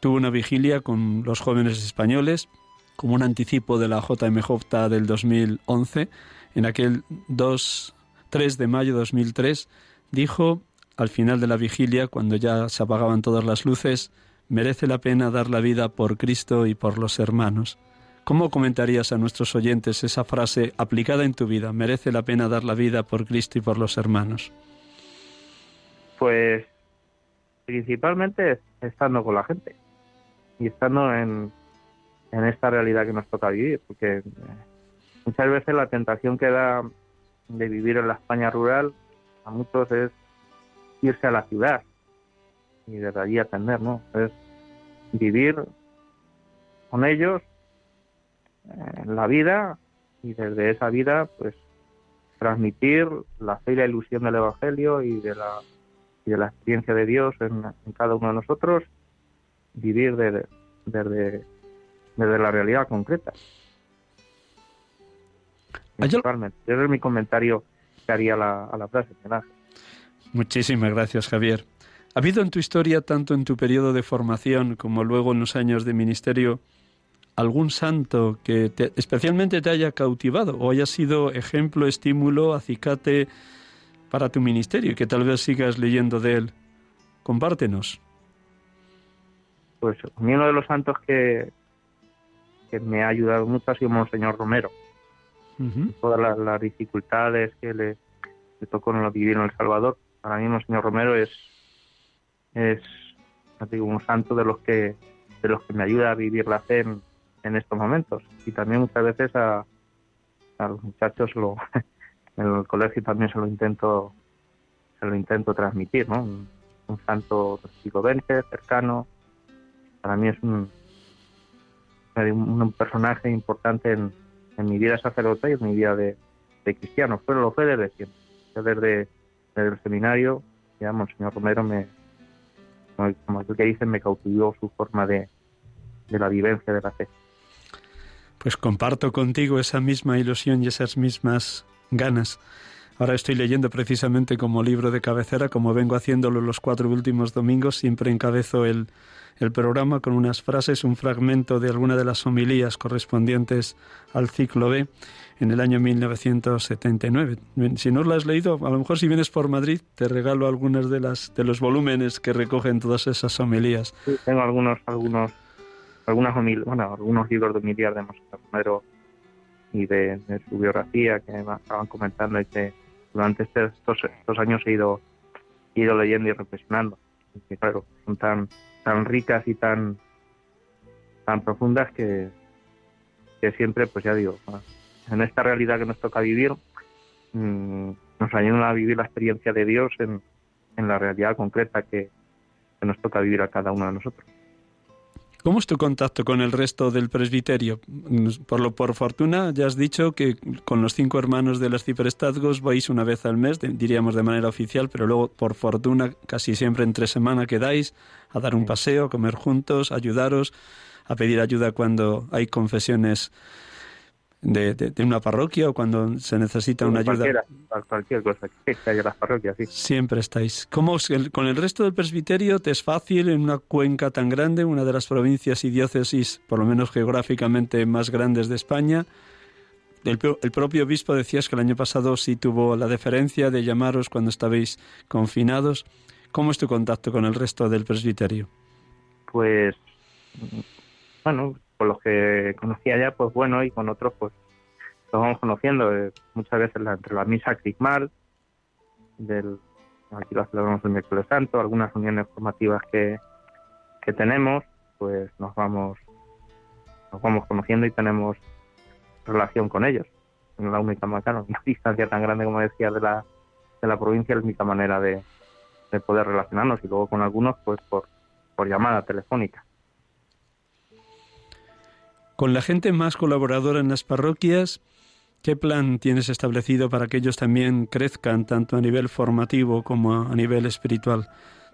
Tuvo una vigilia con los jóvenes españoles, como un anticipo de la JMJ del 2011. En aquel 2 3 de mayo de 2003, dijo al final de la vigilia, cuando ya se apagaban todas las luces, merece la pena dar la vida por Cristo y por los hermanos. ¿Cómo comentarías a nuestros oyentes esa frase aplicada en tu vida? Merece la pena dar la vida por Cristo y por los hermanos. Pues principalmente estando con la gente y estando en, en esta realidad que nos toca vivir, porque eh, muchas veces la tentación que da de vivir en la España rural, a muchos es irse a la ciudad y desde allí atender, ¿no? Es vivir con ellos eh, en la vida y desde esa vida pues transmitir la fe y la ilusión del Evangelio y de la, y de la experiencia de Dios en, cada uno de nosotros, vivir desde, desde, la realidad concreta. Principalmente. Ese es mi comentario que haría la, a la frase. Muchísimas gracias, Javier. ¿Ha habido en tu historia, tanto en tu periodo de formación como luego en los años de ministerio, algún santo que especialmente te haya cautivado o haya sido ejemplo, estímulo, acicate para tu ministerio y que tal vez sigas leyendo de él? Compártenos. Pues uno de los santos que, que me ha ayudado mucho ha sido Monseñor Romero. Todas las, dificultades que le, tocó en lo vivir en El Salvador. Para mí Monseñor Romero es, es digo, un santo de los que de los que me ayuda a vivir la fe en, estos momentos. Y también muchas veces a, a los muchachos lo, en el colegio también se lo intento se lo intento transmitir, ¿no? Un, santo psicovente, cercano. Para mí es un, un personaje importante en, en mi vida sacerdotal y en mi vida de, de cristiano. Pero lo fue desde siempre. Desde, desde el seminario, ya señor Romero me, como, el que dicen, me cautivó su forma de, de la vivencia de la fe. Pues comparto contigo esa misma ilusión y esas mismas ganas. Ahora estoy leyendo precisamente como libro de cabecera, como vengo haciéndolo los cuatro últimos domingos, siempre encabezo el, el programa con unas frases, un fragmento de alguna de las homilías correspondientes al ciclo B en el año 1979. Si no lo has leído, a lo mejor si vienes por Madrid te regalo algunas de las de los volúmenes que recogen todas esas homilías. Sí, tengo algunos algunos algunas bueno, algunos libros de homilías de Monseñor y de, su biografía que me estaban comentando y que durante estos, estos años he ido, leyendo y reflexionando. Claro, son tan, ricas y tan, profundas que, siempre, pues ya digo, en esta realidad que nos toca vivir, mm, nos ayudan a vivir la experiencia de Dios en la realidad concreta que nos toca vivir a cada uno de nosotros. ¿Cómo es tu contacto con el resto del presbiterio? Por lo por fortuna, ya has dicho que con los cinco hermanos de los ciprestazgos vais una vez al mes, diríamos de manera oficial, pero luego por fortuna casi siempre entre semana quedáis a dar un paseo, a comer juntos, a ayudaros, a pedir ayuda cuando hay confesiones de, de, una parroquia o cuando se necesita una ayuda. Cualquier cosa que haya las parroquias, sí. Siempre estáis. ¿Cómo con el resto del presbiterio te es fácil en una cuenca tan grande, una de las provincias y diócesis, por lo menos geográficamente, más grandes de España? El, el propio obispo decías que el año pasado sí tuvo la deferencia de llamaros cuando estabais confinados. ¿Cómo es tu contacto con el resto del presbiterio? Pues, bueno, con los que conocía ya, pues bueno, y con otros, pues los vamos conociendo. Eh, muchas veces entre la misa crismal, del, aquí lo celebramos el miércoles santo, algunas reuniones formativas que, que tenemos, pues nos vamos, nos vamos conociendo y tenemos relación con ellos. En la única manera, una distancia tan grande como decía de la, de la provincia, la única manera de, de poder relacionarnos y luego con algunos, pues por, por llamada telefónica. Con la gente más colaboradora en las parroquias, ¿qué plan tienes establecido para que ellos también crezcan tanto a nivel formativo como a nivel espiritual?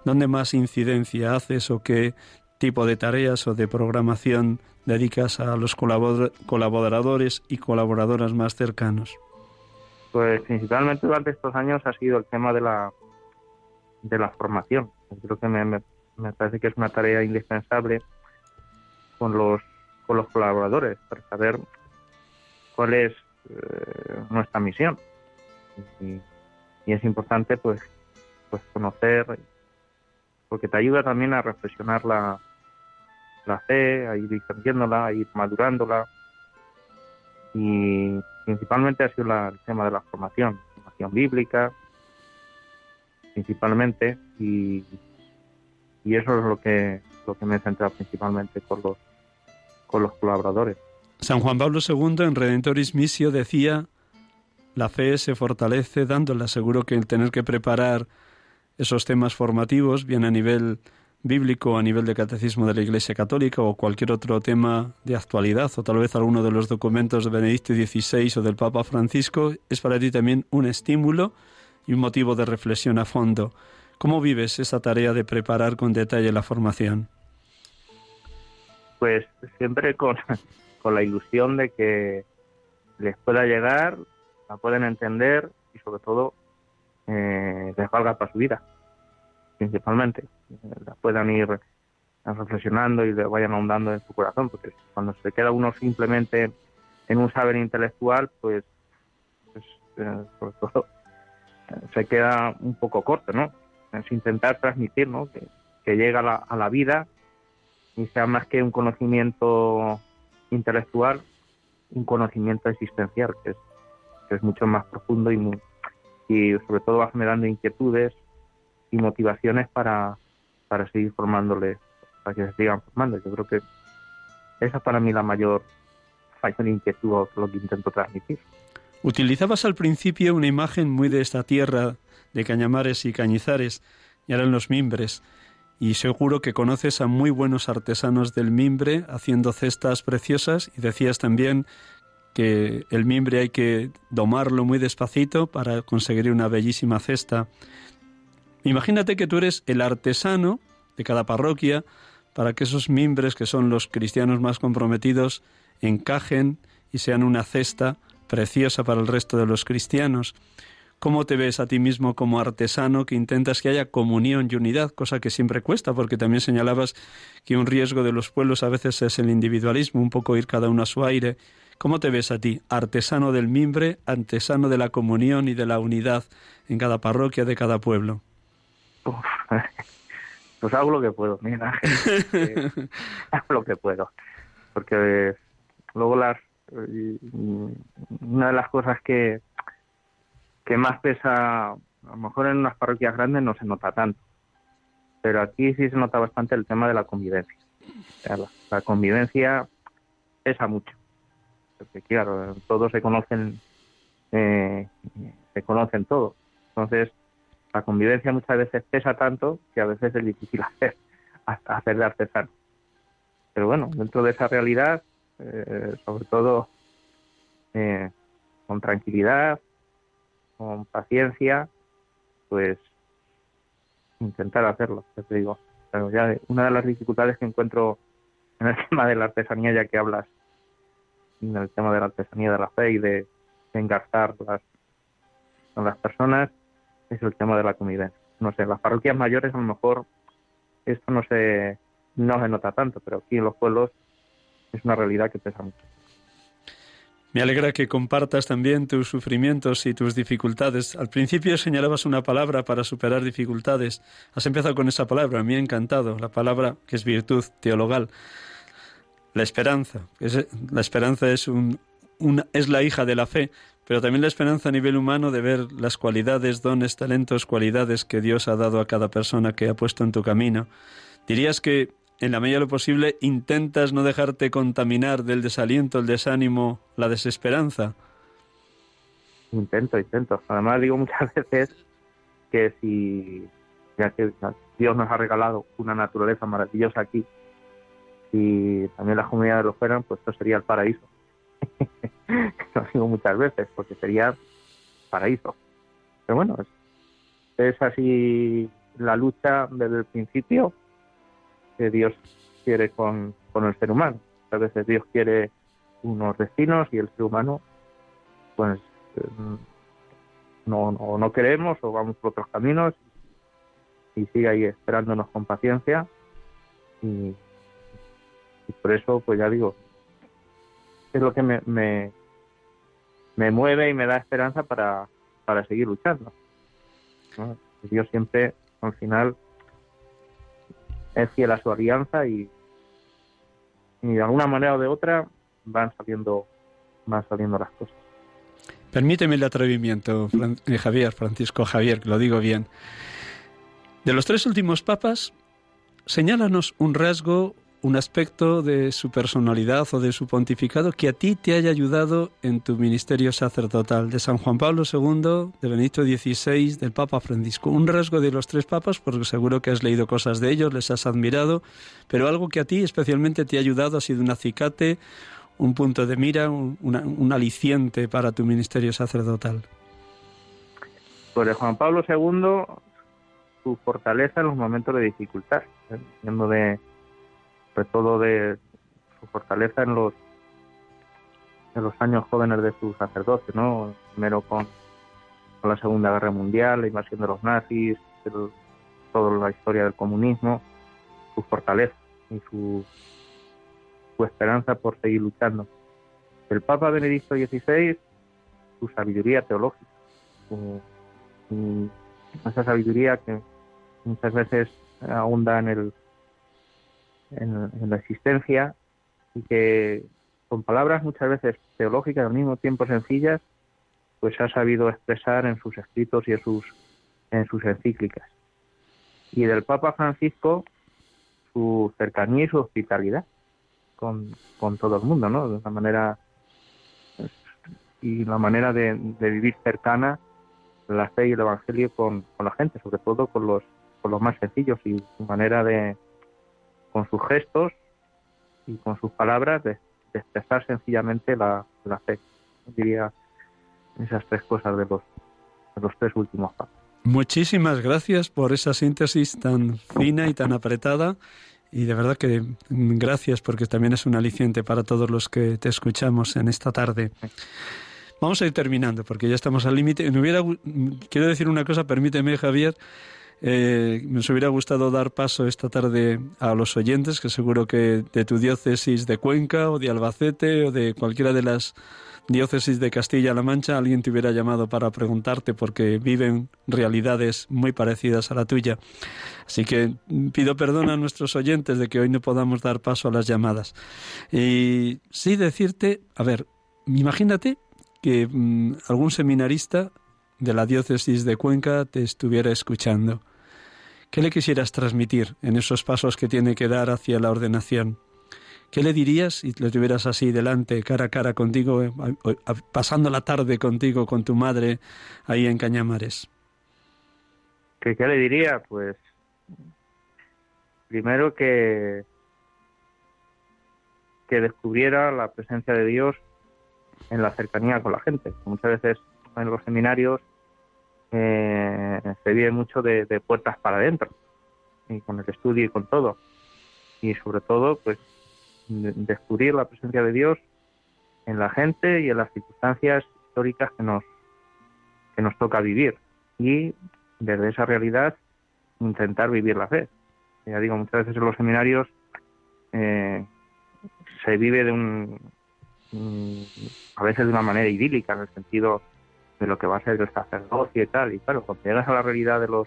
¿Dónde más incidencia haces o qué tipo de tareas o de programación dedicas a los colaboradores y colaboradoras más cercanos? Pues principalmente durante estos años ha sido el tema de la de la formación. Creo que me, me parece que es una tarea indispensable con los con los colaboradores para saber cuál es eh, nuestra misión. Y, es importante pues, pues conocer, porque te ayuda también a reflexionar la, la fe, a ir entendiéndola, a ir madurándola. Y principalmente ha sido el tema de la formación, formación bíblica, principalmente, y, y eso es lo que, lo que me he centrado principalmente con los los colaboradores. San Juan Pablo II en Redentoris Missio decía, la fe se fortalece dándola. Seguro que el tener que preparar esos temas formativos, bien a nivel bíblico a nivel de catecismo de la Iglesia Católica o cualquier otro tema de actualidad o tal vez alguno de los documentos de Benedicto XVI o del Papa Francisco es para ti también un estímulo y un motivo de reflexión a fondo. ¿Cómo vives esa tarea de preparar con detalle la formación? Pues siempre con, con la ilusión de que les pueda llegar, la pueden entender y sobre todo eh, les valga para su vida principalmente, la puedan ir reflexionando y le vayan ahondando en su corazón, porque cuando se queda uno simplemente en un saber intelectual, pues, pues eh, sobre todo se queda un poco corto, ¿no? Es intentar transmitir, ¿no? Que, que llega a la, a la, vida y sea más que un conocimiento intelectual, un conocimiento existencial, que es, que es mucho más profundo y, y sobre todo va generando inquietudes, y motivaciones para, para seguir formándole, para que se sigan formando. Yo creo que esa es para mí la mayor, mayor inquietud lo que intento transmitir. Utilizabas al principio una imagen muy de esta tierra de Cañamares y Cañizares, y ahora en los mimbres. Y seguro que conoces a muy buenos artesanos del mimbre haciendo cestas preciosas y decías también que el mimbre hay que domarlo muy despacito para conseguir una bellísima cesta. Imagínate que tú eres el artesano de cada parroquia para que esos mimbres, que son los cristianos más comprometidos, encajen y sean una cesta preciosa para el resto de los cristianos. ¿Cómo te ves a ti mismo como artesano que intentas que haya comunión y unidad, cosa que siempre cuesta, porque también señalabas que un riesgo de los pueblos a veces es el individualismo, un poco ir cada uno a su aire? ¿Cómo te ves a ti, artesano del mimbre, artesano de la comunión y de la unidad en cada parroquia de cada pueblo? pues hago lo que puedo, mira, hago lo que puedo, porque luego las una de las cosas que que más pesa, a lo mejor en unas parroquias grandes no se nota tanto, pero aquí sí se nota bastante el tema de la convivencia. la, convivencia pesa mucho, porque claro, todos se conocen, eh, se conocen todos, entonces la convivencia muchas veces pesa tanto que a veces es difícil hacer, hacer de artesano. Pero bueno, dentro de esa realidad, eh, sobre todo eh, con tranquilidad, con paciencia, pues intentar hacerlo, te digo. Pero ya una de las dificultades que encuentro en el tema de la artesanía, ya que hablas en el tema de la artesanía de la fe y de, engarzar las, con las personas, es el tema de la convivencia. No sé, en las parroquias mayores a lo mejor esto no se, no se nota tanto, pero aquí en los pueblos es una realidad que pesa mucho. Me alegra que compartas también tus sufrimientos y tus dificultades. Al principio señalabas una palabra para superar dificultades. Has empezado con esa palabra, me ha encantado, la palabra que es virtud teologal. La esperanza. la esperanza es, es la hija de la fe, pero también la esperanza a nivel humano de ver las cualidades, dones, talentos, cualidades que Dios ha dado a cada persona que ha puesto en tu camino. Dirías que en la medida de lo posible intentas no dejarte contaminar del desaliento, el desánimo, la desesperanza. Intento, intento. Además digo muchas veces que si ya que Dios nos ha regalado una naturaleza maravillosa aquí y también las comunidades lo fueran, pues esto sería el paraíso. lo digo muchas veces, porque sería paraíso. Pero bueno, es, así la lucha desde el principio que Dios quiere con, el ser humano. A veces Dios quiere unos destinos y el ser humano, pues, mm, no, no, no queremos o vamos por otros caminos y sigue ahí esperándonos con paciencia y, y por eso, pues ya digo, es lo que me, me, me mueve y me da esperanza para, para seguir luchando. Dios siempre, al final, es fiel a su alianza y, y de alguna manera o de otra van saliendo, van saliendo las cosas. Permíteme el atrevimiento, eh, Javier, Francisco Javier, que lo digo bien. De los tres últimos papas, señálanos un rasgo un aspecto de su personalidad o de su pontificado que a ti te haya ayudado en tu ministerio sacerdotal, de San Juan Pablo II, de Benedicto XVI, del Papa Francisco. Un rasgo de los tres papas, porque seguro que has leído cosas de ellos, les has admirado, pero algo que a ti especialmente te ha ayudado ha sido un acicate, un punto de mira, un, un aliciente para tu ministerio sacerdotal. Pues de Juan Pablo II, su fortaleza en los momentos de dificultad, viendo de sobre todo de su fortaleza en los en los años jóvenes de su sacerdocio, ¿no? Primero con, la Segunda Guerra Mundial, la invasión de los nazis, toda la historia del comunismo, su fortaleza y su, su esperanza por seguir luchando. El Papa Benedicto XVI, su sabiduría teológica, esa sabiduría que muchas veces ahonda en el en, la existencia y que con palabras muchas veces teológicas al mismo tiempo sencillas, pues ha sabido expresar en sus escritos y en sus, en sus encíclicas. Y del Papa Francisco, su cercanía y su hospitalidad con, con todo el mundo, ¿no? De una manera y la manera de, de, vivir cercana la fe y el evangelio con, con, la gente, sobre todo con los, con los más sencillos y su manera de, con sus gestos y con sus palabras de, expresar sencillamente la, fe. Diría esas tres cosas de los, de los tres últimos pasos. Muchísimas gracias por esa síntesis tan fina y tan apretada. Y de verdad que gracias porque también es un aliciente para todos los que te escuchamos en esta tarde. Vamos a ir terminando porque ya estamos al límite. Quiero decir una cosa, permíteme Javier, eh, nos hubiera gustado dar paso esta tarde a los oyentes, que seguro que de tu diócesis de Cuenca o de Albacete o de cualquiera de las diócesis de Castilla-La Mancha alguien te hubiera llamado para preguntarte porque viven realidades muy parecidas a la tuya. Así que pido perdón a nuestros oyentes de que hoy no podamos dar paso a las llamadas. Y sí decirte, a ver, imagínate que mm, algún seminarista de la diócesis de Cuenca te estuviera escuchando ¿Qué le quisieras transmitir en esos pasos que tiene que dar hacia la ordenación? ¿Qué le dirías si lo tuvieras así delante, cara a cara contigo, eh, pasando la tarde contigo, con tu madre, ahí en Cañamares? ¿Qué, qué le diría? Pues primero que, que descubriera la presencia de Dios en la cercanía con la gente. Muchas veces en los seminarios eh, se vive mucho de, puertas para adentro, y con el estudio y con todo. Y sobre todo, pues, descubrir la presencia de Dios en la gente y en las circunstancias históricas que nos, que nos toca vivir. Y desde esa realidad intentar vivir la fe. Ya digo, muchas veces en los seminarios eh, se vive de un, a veces de una manera idílica, en el sentido de lo que va a ser el sacerdocio y tal. Y claro, cuando llegas a la realidad de los,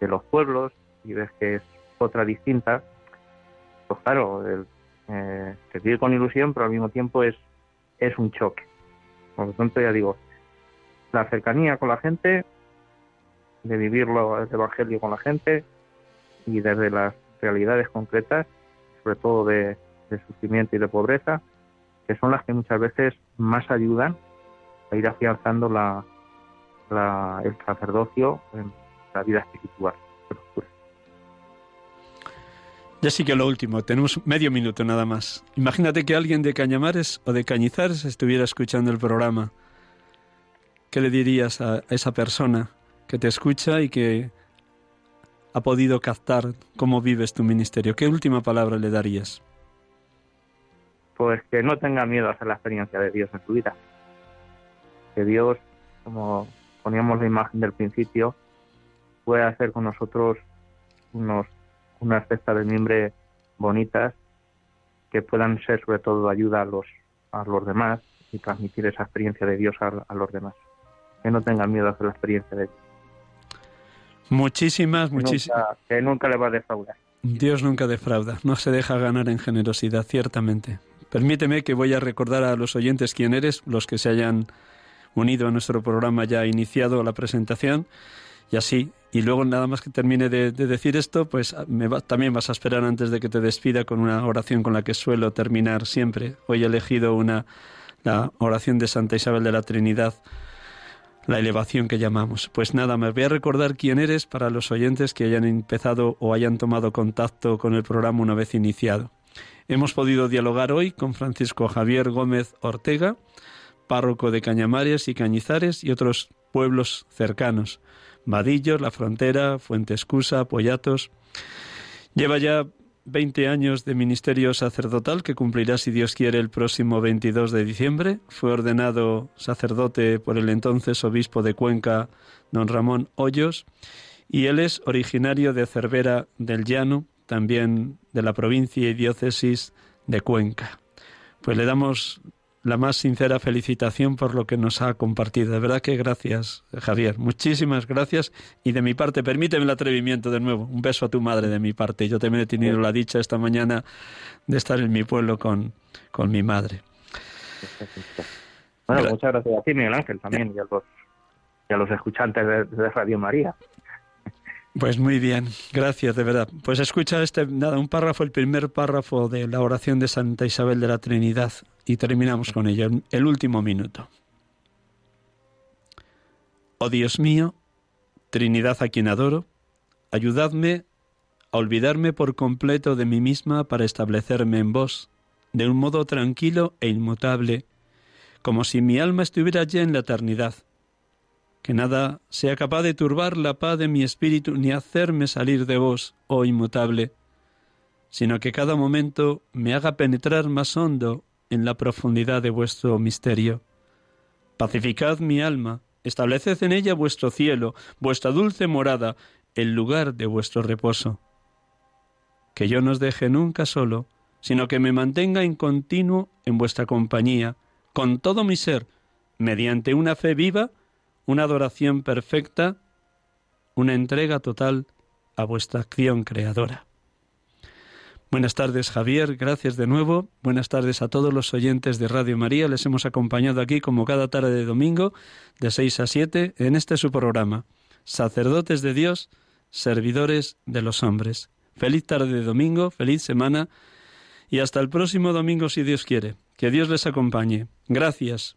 de los pueblos y ves que es otra distinta, pues claro, el, eh, se vive con ilusión, pero al mismo tiempo es, es un choque. Por lo tanto, ya digo, la cercanía con la gente, de vivirlo el Evangelio con la gente y desde las realidades concretas, sobre todo de, de sufrimiento y de pobreza, que son las que muchas veces más ayudan a ir afianzando la, el sacerdocio en la vida espiritual. Ya sí que lo último, tenemos medio minuto nada más. Imagínate que alguien de Cañamares o de Cañizares estuviera escuchando el programa. ¿Qué le dirías a esa persona que te escucha y que ha podido captar cómo vives tu ministerio? ¿Qué última palabra le darías? Pues que no tenga miedo a hacer la experiencia de Dios en su vida que Dios, como poníamos la imagen del principio, puede hacer con nosotros unos, unas cestas de mimbre bonitas que puedan ser sobre todo ayuda a los, a los demás y transmitir esa experiencia de Dios a, los demás. Que no tengan miedo a hacer la experiencia de Dios. Muchísimas, muchísimas. Que nunca le va a defraudar. Dios nunca defrauda, no se deja ganar en generosidad, ciertamente. Permíteme que voy a recordar a los oyentes quién eres, los que se hayan unido a nuestro programa ya iniciado la presentación. Y así, y luego nada más que termine de, decir esto, pues me también vas a esperar antes de que te despida con una oración con la que suelo terminar siempre. Hoy he elegido una, la oración de Santa Isabel de la Trinidad, la elevación que llamamos. Pues nada, me voy a recordar quién eres para los oyentes que hayan empezado o hayan tomado contacto con el programa una vez iniciado. Hemos podido dialogar hoy con Francisco Javier Gómez Ortega, párroco de Cañamares y Cañizares y otros pueblos cercanos. Vadillos, La Frontera, Fuentescusa, Pollatos. Lleva ya 20 años de ministerio sacerdotal que cumplirá, si Dios quiere, el próximo 22 de diciembre. Fue ordenado sacerdote por el entonces obispo de Cuenca, don Ramón Hoyos, y él es originario de Cervera del Llano, también de la provincia y diócesis de Cuenca. Pues le damos la más sincera felicitación por lo que nos ha compartido. De verdad que gracias, Javier. Muchísimas gracias. Y de mi parte, permíteme el atrevimiento de nuevo. Un beso a tu madre de mi parte. Yo también he tenido la dicha esta mañana de estar en mi pueblo con, con mi madre. Bueno, muchas gracias a ti, Miguel Ángel, también, y a los, y a los escuchantes de Radio María. Pues muy bien, gracias de verdad. Pues escucha este, nada, un párrafo, el primer párrafo de la oración de Santa Isabel de la Trinidad y terminamos con ello, el último minuto. Oh Dios mío, Trinidad a quien adoro, ayudadme a olvidarme por completo de mí misma para establecerme en vos, de un modo tranquilo e inmutable, como si mi alma estuviera ya en la eternidad que nada sea capaz de turbar la paz de mi espíritu ni hacerme salir de vos, oh inmutable, sino que cada momento me haga penetrar más hondo en la profundidad de vuestro misterio. Pacificad mi alma, estableced en ella vuestro cielo, vuestra dulce morada, el lugar de vuestro reposo. Que yo no os deje nunca solo, sino que me mantenga en continuo en vuestra compañía, con todo mi ser, mediante una fe viva, una adoración perfecta, una entrega total a vuestra acción creadora. Buenas tardes Javier, gracias de nuevo. Buenas tardes a todos los oyentes de Radio María. Les hemos acompañado aquí como cada tarde de domingo de 6 a 7 en este su programa, Sacerdotes de Dios, Servidores de los Hombres. Feliz tarde de domingo, feliz semana y hasta el próximo domingo si Dios quiere. Que Dios les acompañe. Gracias.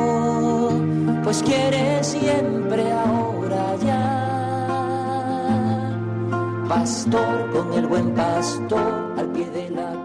pues quiere siempre ahora ya. Pastor con el buen pastor al pie de la